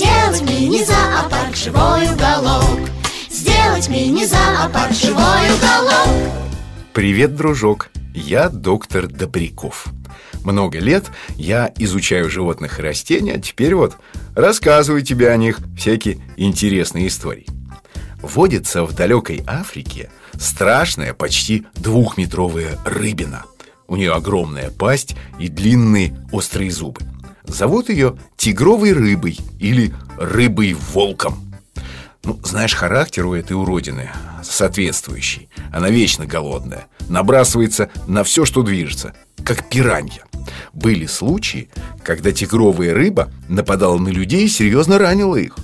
Сделать мини-зоопарк, живой уголок Сделать мини-зоопарк, живой уголок Привет, дружок! Я доктор Добряков. Много лет я изучаю животных и растения, а теперь вот рассказываю тебе о них всякие интересные истории. Водится в далекой Африке страшная, почти двухметровая рыбина. У нее огромная пасть и длинные острые зубы. Зовут ее тигровой рыбой или рыбой-волком. Ну, знаешь, характер у этой уродины соответствующий. Она вечно голодная, набрасывается на все, что движется, как пиранья. Были случаи, когда тигровая рыба нападала на людей и серьезно ранила их.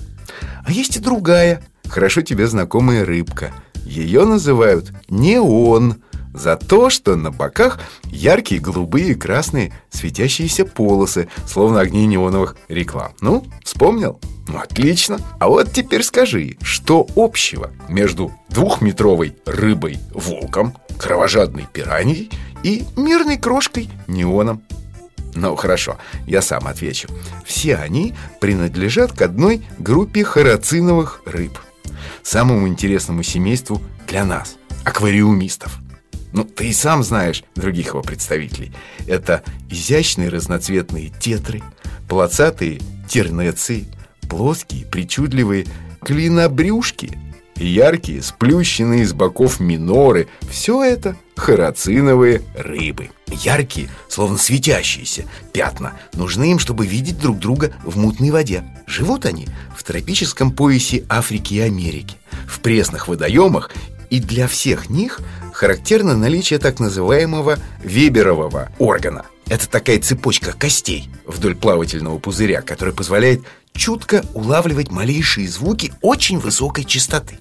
А есть и другая, хорошо тебе знакомая рыбка. Ее называют неон за то, что на боках яркие голубые и красные светящиеся полосы, словно огни неоновых реклам. Ну, вспомнил? Ну, отлично. А вот теперь скажи, что общего между двухметровой рыбой-волком, кровожадной пираньей и мирной крошкой неоном? Ну, хорошо, я сам отвечу. Все они принадлежат к одной группе харациновых рыб. Самому интересному семейству для нас, аквариумистов. Ну, ты и сам знаешь других его представителей. Это изящные разноцветные тетры, полосатые тернеции, плоские, причудливые клинобрюшки яркие, сплющенные с боков миноры. Все это харациновые рыбы. Яркие, словно светящиеся пятна нужны им, чтобы видеть друг друга в мутной воде. Живут они в тропическом поясе Африки и Америки, в пресных водоемах и для всех них характерно наличие так называемого веберового органа. Это такая цепочка костей вдоль плавательного пузыря, которая позволяет чутко улавливать малейшие звуки очень высокой частоты.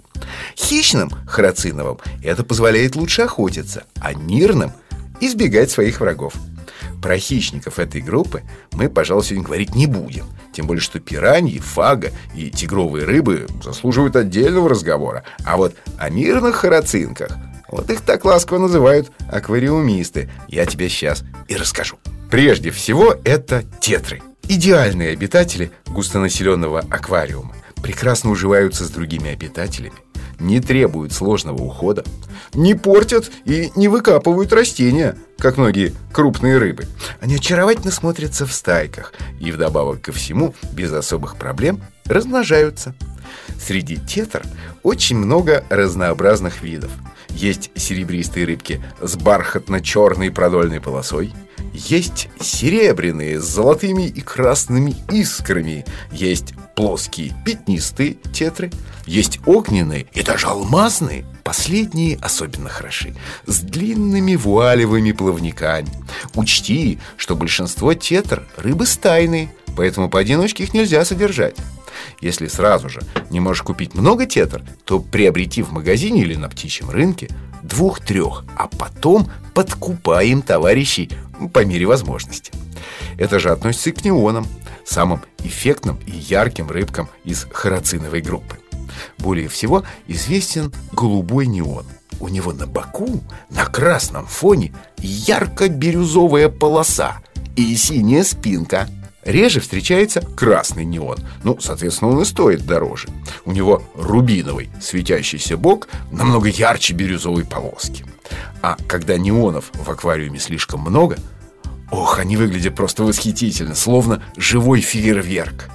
Хищным харациновым это позволяет лучше охотиться, а мирным избегать своих врагов. Про хищников этой группы мы, пожалуй, сегодня говорить не будем. Тем более, что пираньи, фага и тигровые рыбы заслуживают отдельного разговора. А вот о мирных харацинках, вот их так ласково называют аквариумисты, я тебе сейчас и расскажу. Прежде всего, это тетры. Идеальные обитатели густонаселенного аквариума прекрасно уживаются с другими обитателями, не требуют сложного ухода, не портят и не выкапывают растения, как многие крупные рыбы. Они очаровательно смотрятся в стайках и вдобавок ко всему, без особых проблем, размножаются. Среди тетр очень много разнообразных видов. Есть серебристые рыбки с бархатно-черной продольной полосой – есть серебряные с золотыми и красными искрами Есть плоские пятнистые тетры Есть огненные и даже алмазные Последние особенно хороши С длинными вуалевыми плавниками Учти, что большинство тетр рыбы стайные Поэтому поодиночке их нельзя содержать если сразу же не можешь купить много тетр, то приобрети в магазине или на птичьем рынке двух-трех, а потом подкупаем товарищей по мере возможности. Это же относится и к неонам, самым эффектным и ярким рыбкам из харациновой группы. Более всего известен голубой неон. У него на боку, на красном фоне, ярко-бирюзовая полоса и синяя спинка – Реже встречается красный неон. Ну, соответственно, он и стоит дороже. У него рубиновый светящийся бок намного ярче бирюзовой полоски. А когда неонов в аквариуме слишком много, ох, они выглядят просто восхитительно, словно живой фейерверк.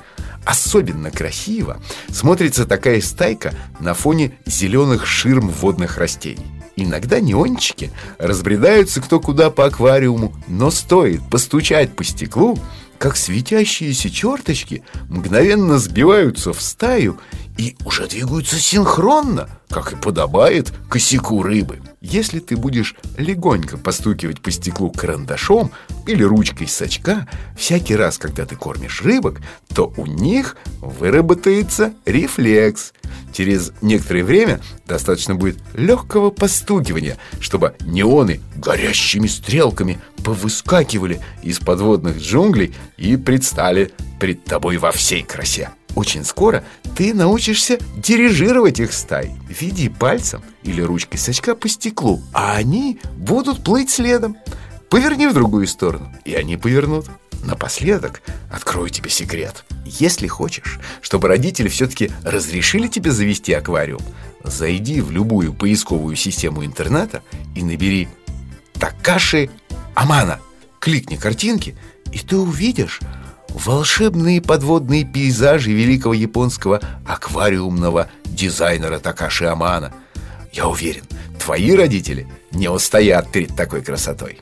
Особенно красиво смотрится такая стайка на фоне зеленых ширм водных растений. Иногда неончики разбредаются кто куда по аквариуму, но стоит постучать по стеклу, как светящиеся черточки мгновенно сбиваются в стаю и уже двигаются синхронно, как и подобает косяку рыбы. Если ты будешь легонько постукивать по стеклу карандашом или ручкой с очка всякий раз, когда ты кормишь рыбок, то у них выработается рефлекс. Через некоторое время достаточно будет легкого постукивания, чтобы неоны горящими стрелками повыскакивали из подводных джунглей и предстали пред тобой во всей красе. Очень скоро ты научишься дирижировать их стай. Веди пальцем или ручкой с очка по стеклу, а они будут плыть следом. Поверни в другую сторону, и они повернут. Напоследок открою тебе секрет. Если хочешь, чтобы родители все-таки разрешили тебе завести аквариум, зайди в любую поисковую систему интернета и набери Такаши Амана. Кликни картинки, и ты увидишь волшебные подводные пейзажи великого японского аквариумного дизайнера Такаши Амана. Я уверен, твои родители не устоят перед такой красотой.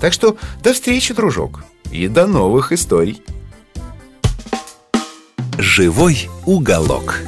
Так что до встречи, дружок, и до новых историй. Живой уголок.